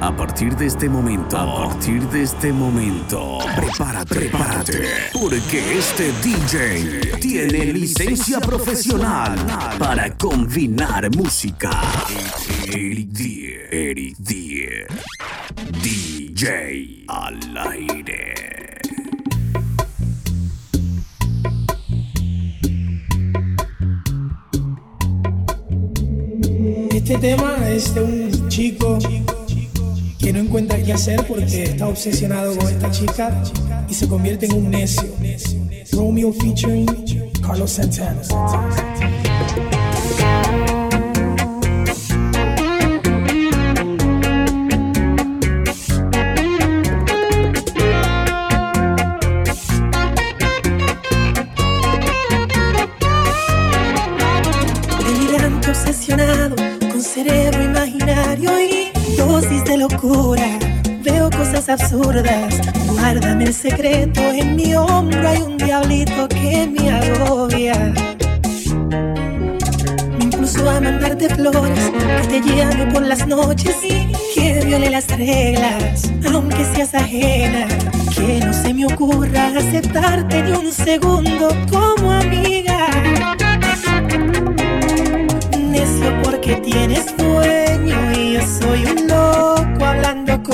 A partir de este momento, a partir de este momento, prepárate, prepárate, porque este DJ tiene licencia profesional para combinar música. Eric Die, Eric Die, DJ al aire. Este tema es de un chico que no encuentra qué hacer porque está obsesionado con esta chica y se convierte en un necio. Romeo featuring Carlos Santana. Veo cosas absurdas. Guárdame el secreto. En mi hombro hay un diablito que me agobia. Me impulso a mandarte flores, que te llame por las noches y que viole las reglas, aunque seas ajena. Que no se me ocurra aceptarte ni un segundo como amiga necio porque tienes dueño y yo soy un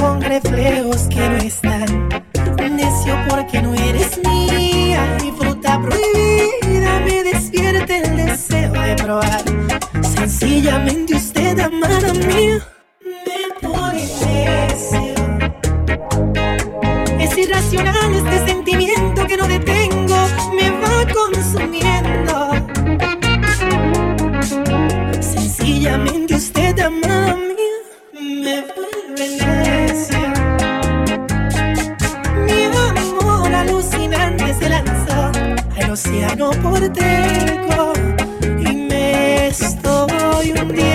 con reflejos que no están. Necio porque no eres mía, mi fruta prohibida me despierta el deseo de probar. Sencillamente usted, amada mía, me pone necio. Es irracional este sentimiento que no detengo, al océano por dentro y me estoy hundiendo.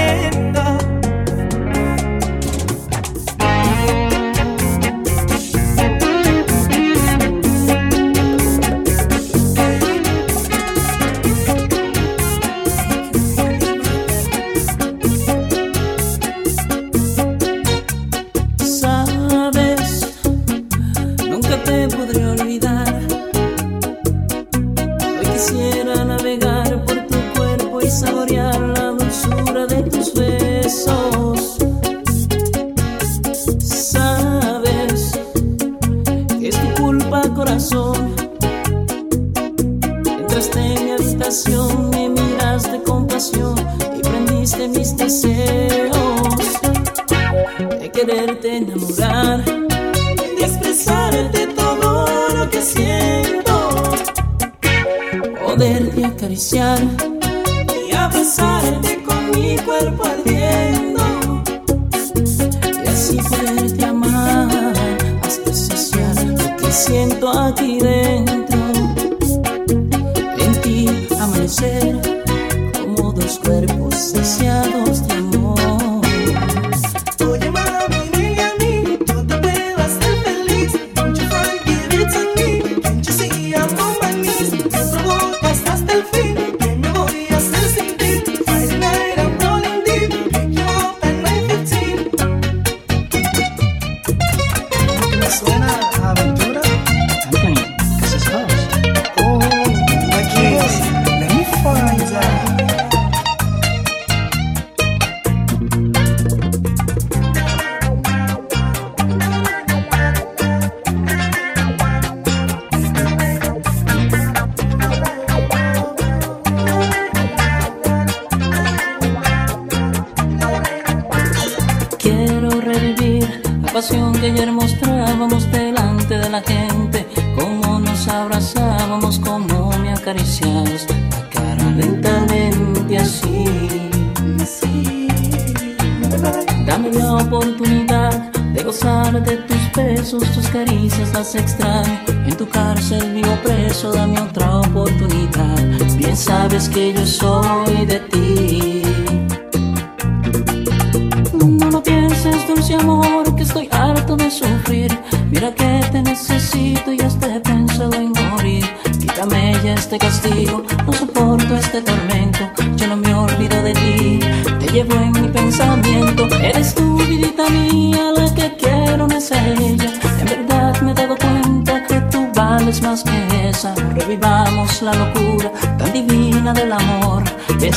y este pensado en morir. Quítame ya este castigo, no soporto este tormento, yo no me olvido de ti, te llevo en mi pensamiento. Eres tu vidita mía, la que quiero no es ella. En verdad me he dado cuenta que tú vales más que esa. Revivamos la locura tan divina del amor. Ven,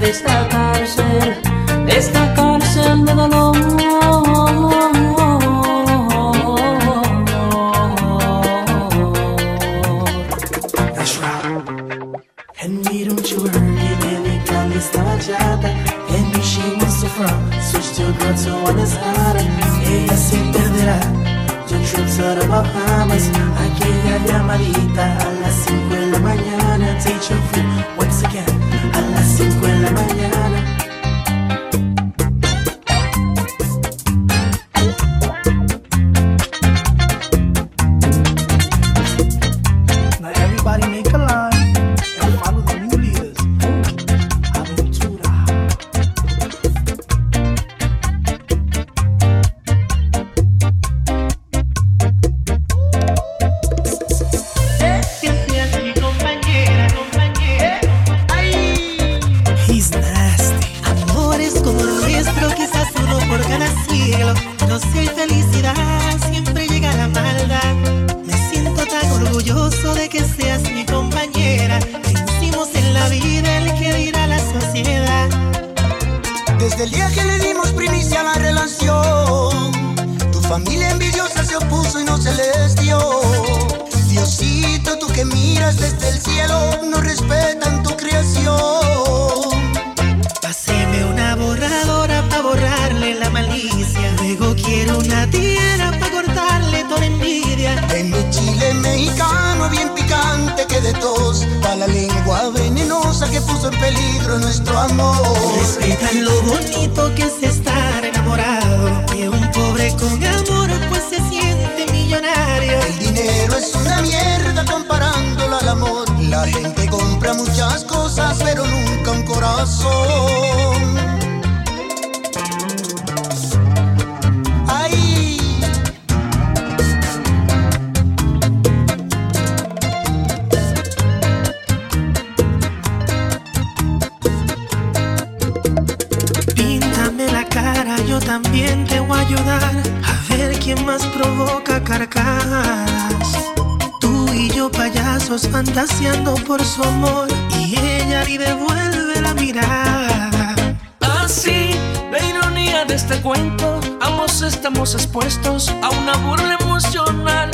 de esta cárcel, de esta cárcel de dolor. habita fantaseando por su amor y ella ni devuelve la mirada. Así, la ironía de este cuento, ambos estamos expuestos a una burla emocional.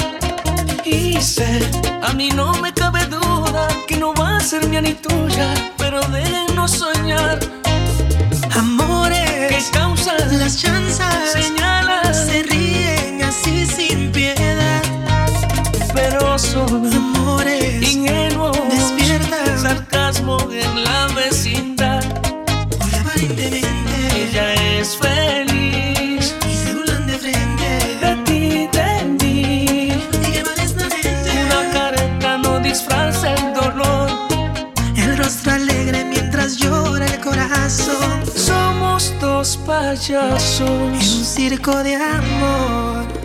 Y sé, a mí no me cabe duda que no va a ser mía ni tuya, pero déjenos soñar. Amores, que causan las chanzas, señales la vecindad. Ella es feliz y se burlan de frente de ti, de mí. Y. Una careta no disfraza el dolor. El rostro alegre mientras llora el corazón. Somos dos payasos en un circo de amor.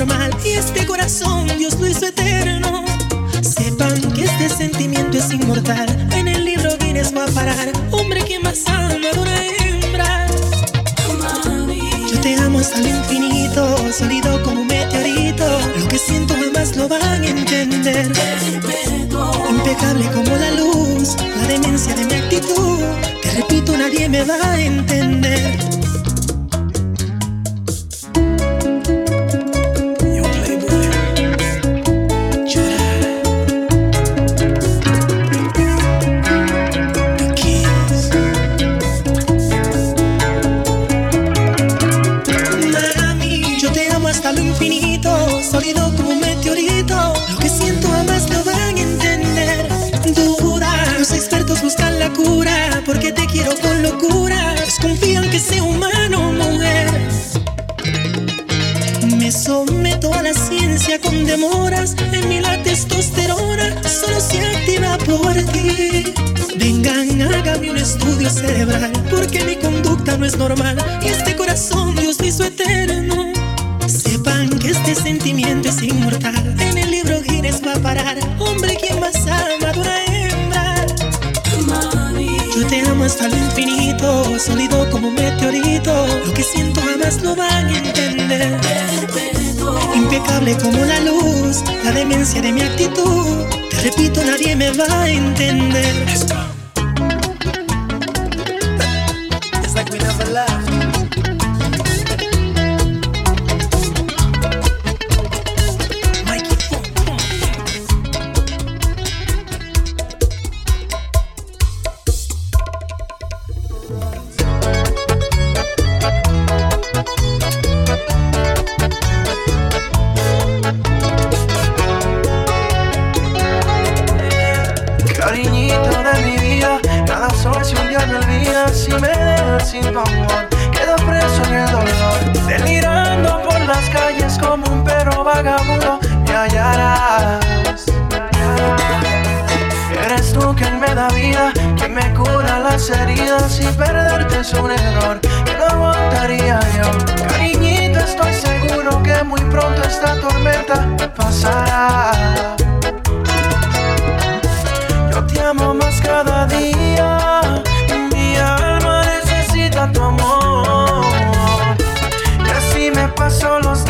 normal. Y este corazón porque mi conducta no es normal y este corazón Dios hizo eterno. Sepan que este sentimiento es inmortal. En el libro Guinness va a parar. Hombre, quien más ama de una hembra. Yo te amo hasta lo infinito, sólido como un meteorito. Lo que siento jamás lo van a entender. Impecable como la luz, la demencia de mi actitud. Te repito, nadie me va a entender. un error que no aguantaría yo. Cariñito, estoy seguro que muy pronto esta tormenta pasará. Yo te amo más cada día. Mi alma necesita tu amor. Y así me paso los días.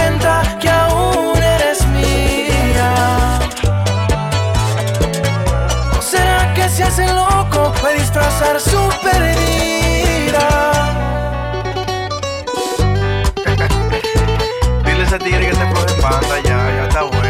pocas palabras la mejor de todas.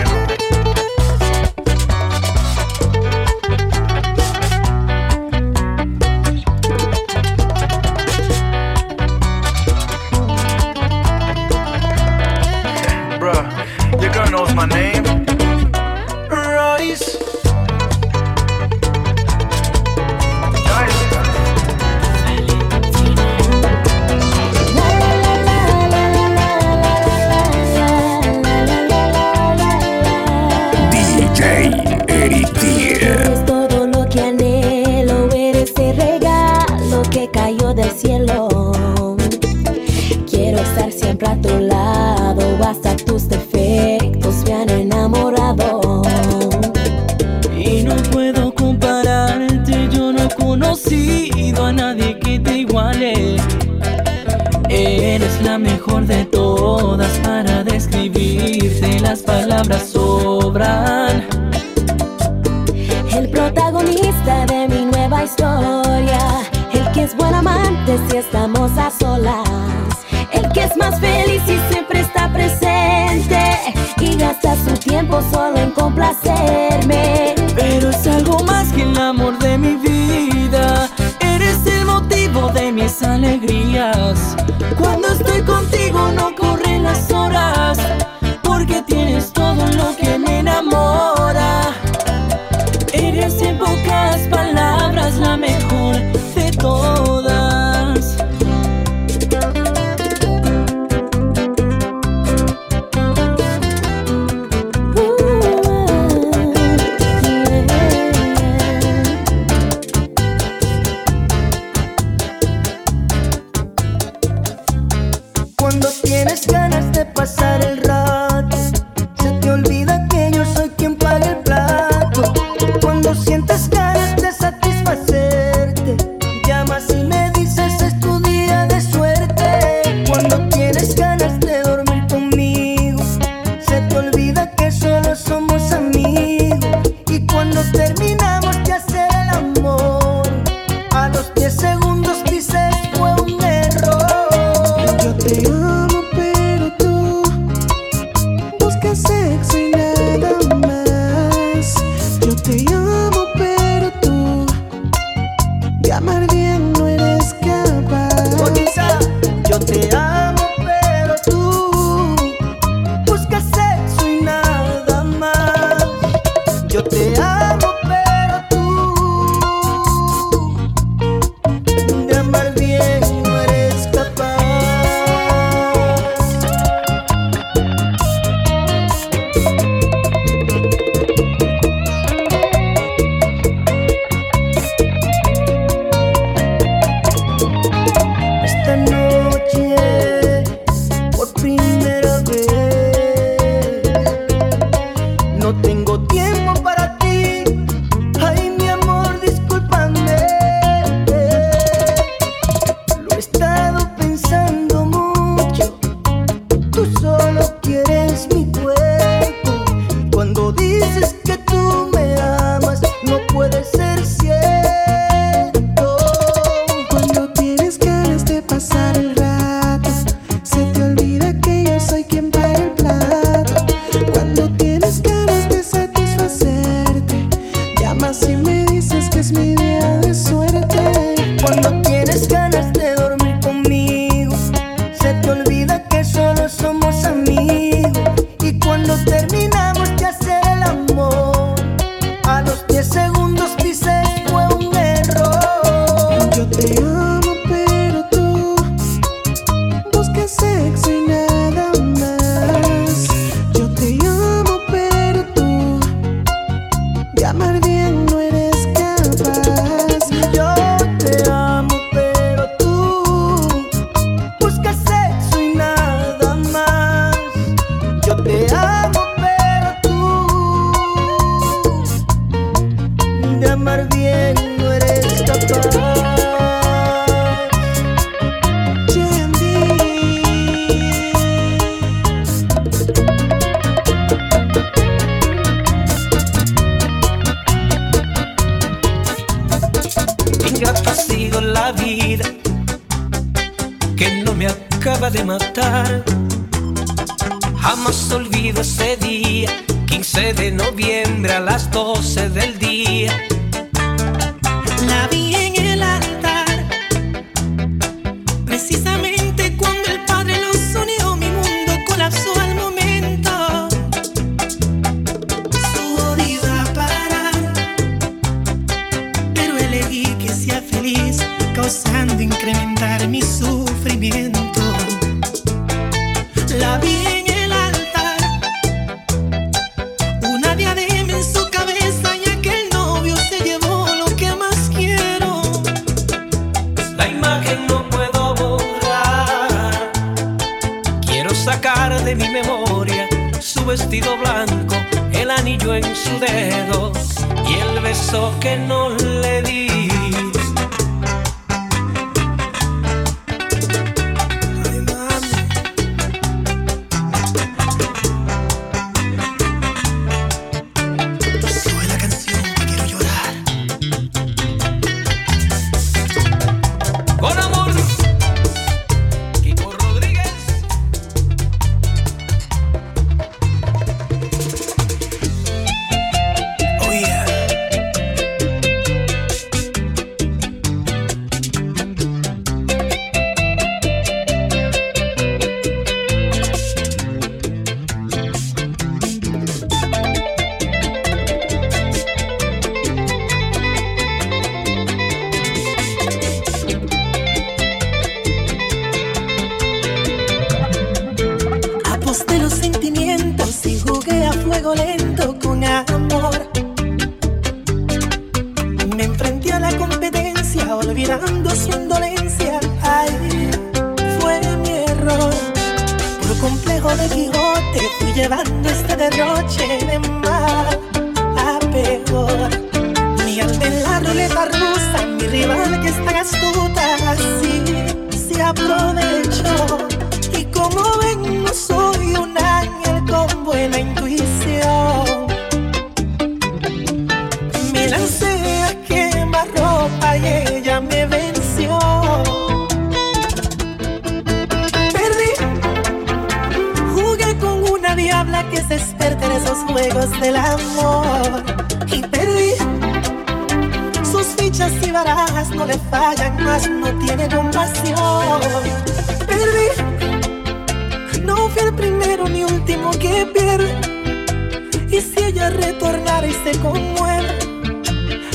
y se conmueve.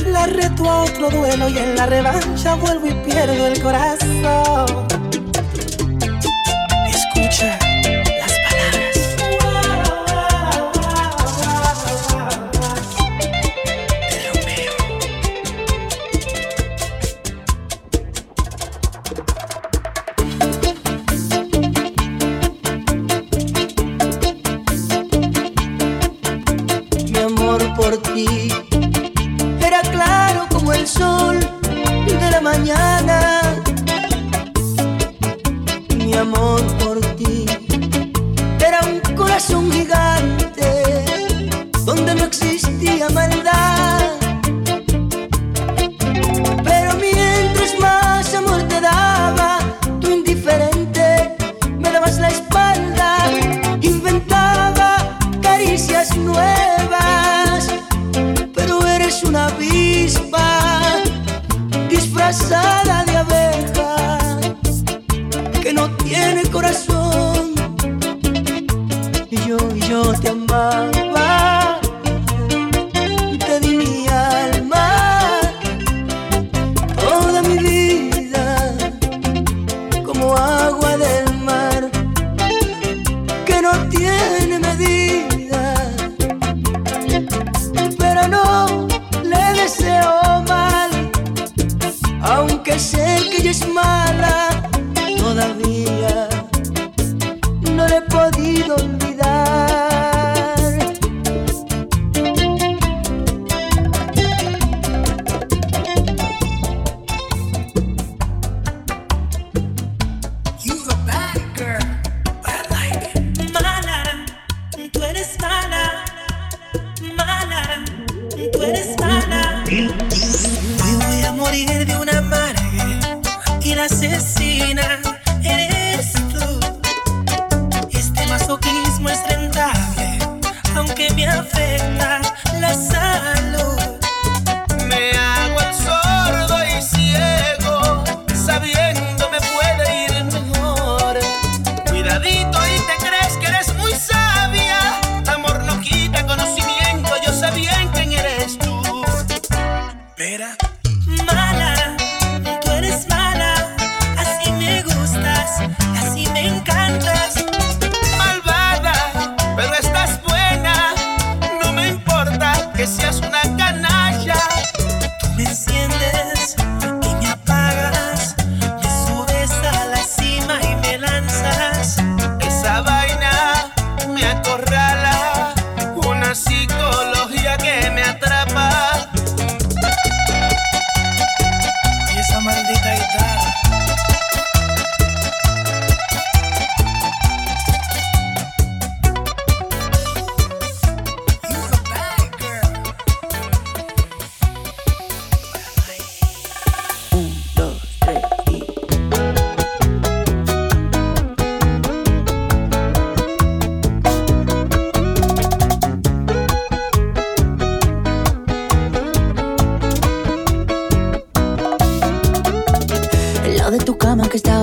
La reto a otro duelo y en la revancha vuelvo y pierdo el corazón.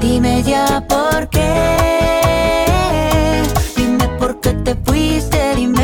Dime ya por qué. Dime por qué te fuiste, dime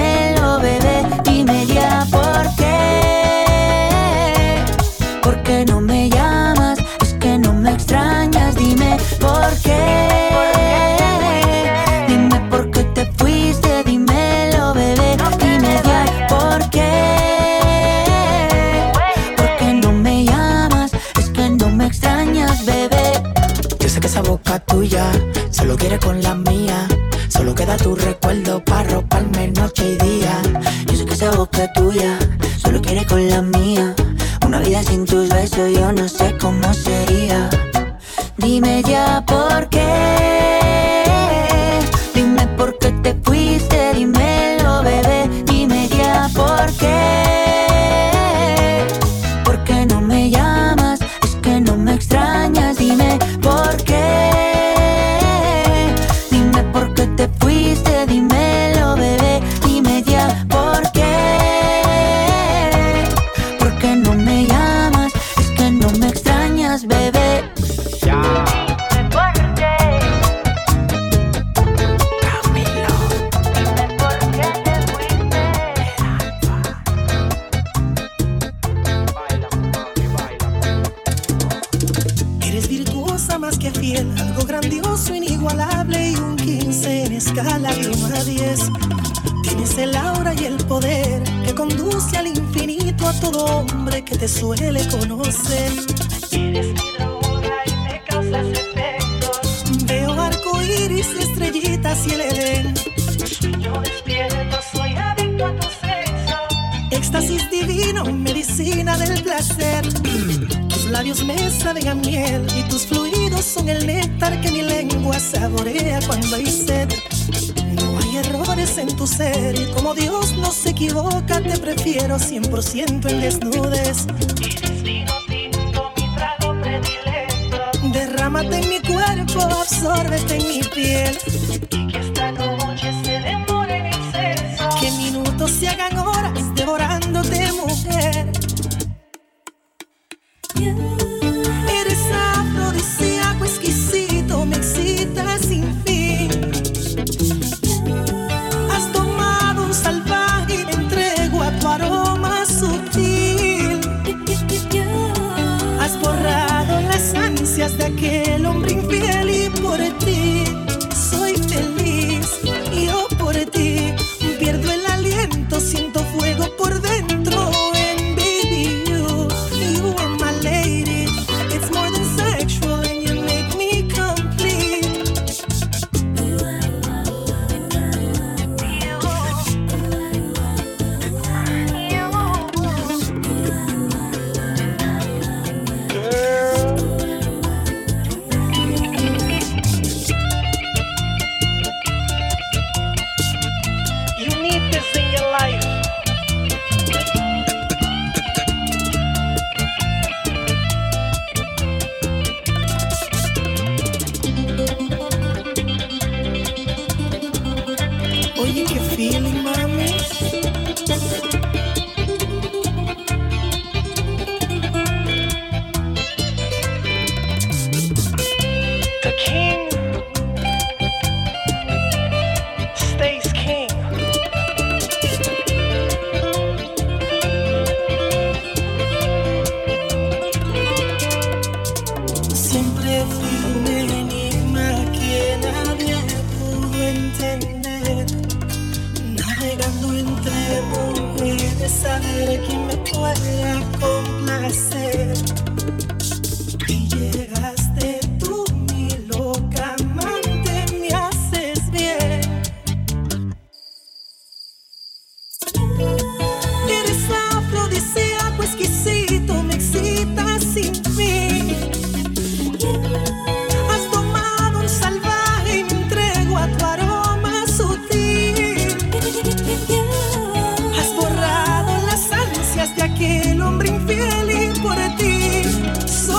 Derrámate en mi cuerpo, absórbete en mi piel.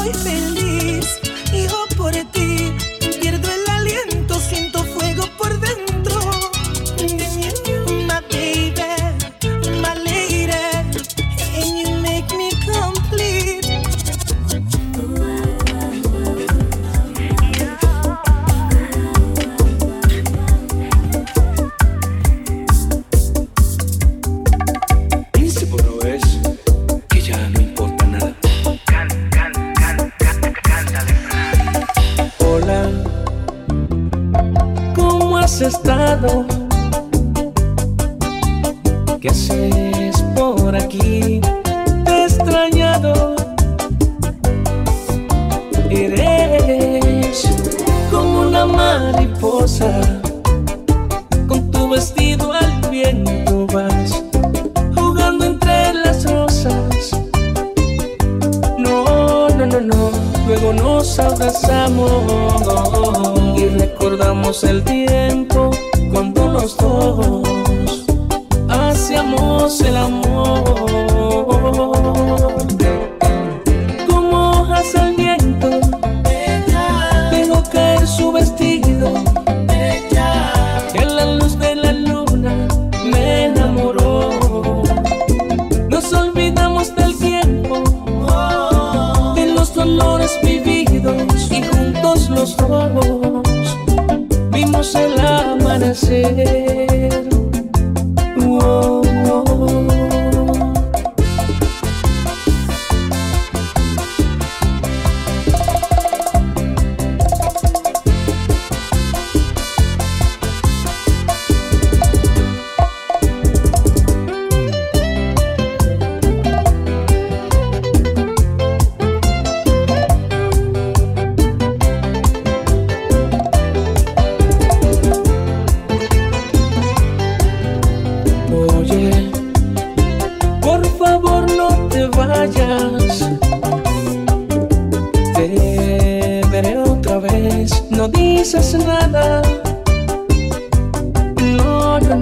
boyfriend el amor como hojas al viento. Dejo caer su vestido. En la luz de la luna me enamoró. Nos olvidamos del tiempo, de los dolores vividos y juntos los dos vimos el amanecer.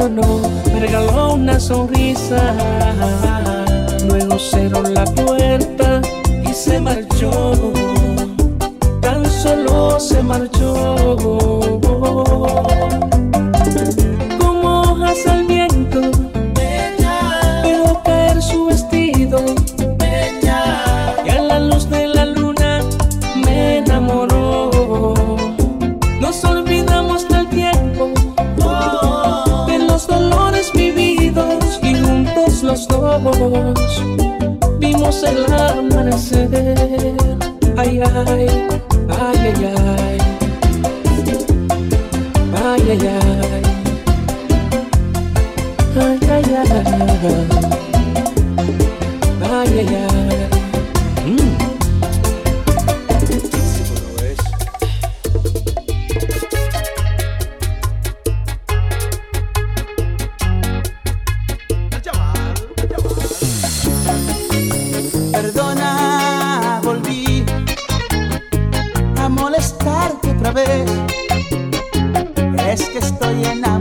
no, me regaló una sonrisa. Luego cerró la puerta y se marchó. Tan solo se marchó. Como hojas al vimos el amanecer. Ay, ay, ay, ay, ay. Ay, ay, ay. Ay, ay, ay. ay. que estoy enamorado.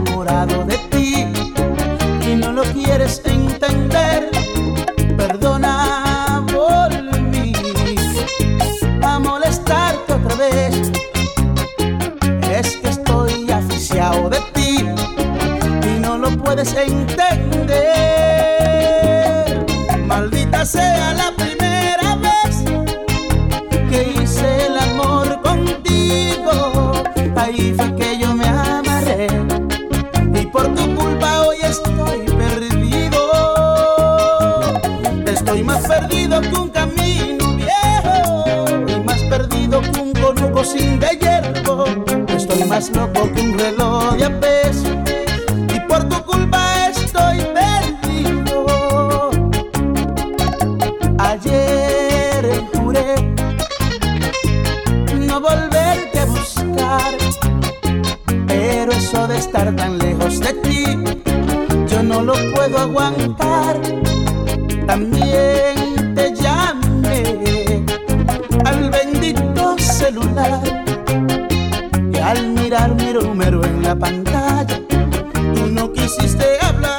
celular y al mirar mi número en la pantalla tú no quisiste hablar.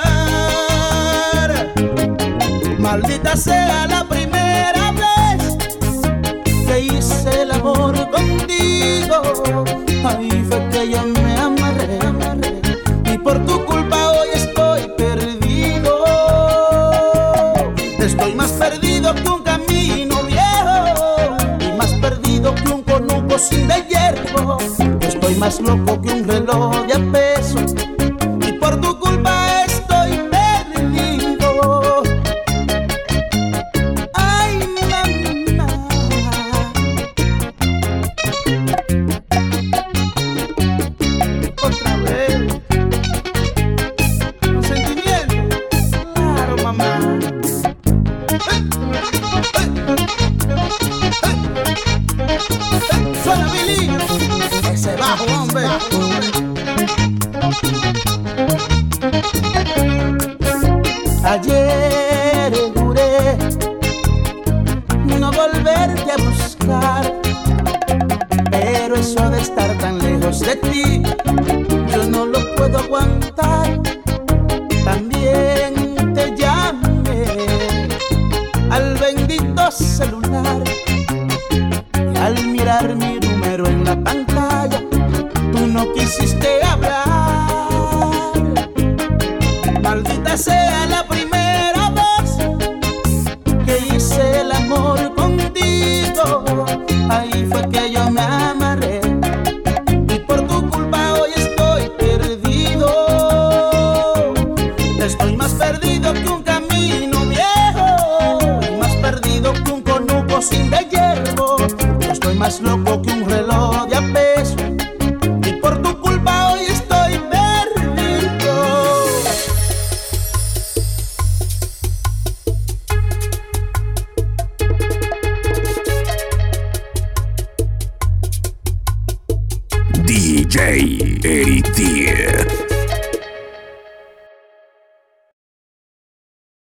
Maldita sea la primera vez que hice el amor contigo. Ahí fue que llamé más loco que un reloj. De volverte a buscar. Pero eso de estar tan lejos de ti, yo no lo puedo aguantar.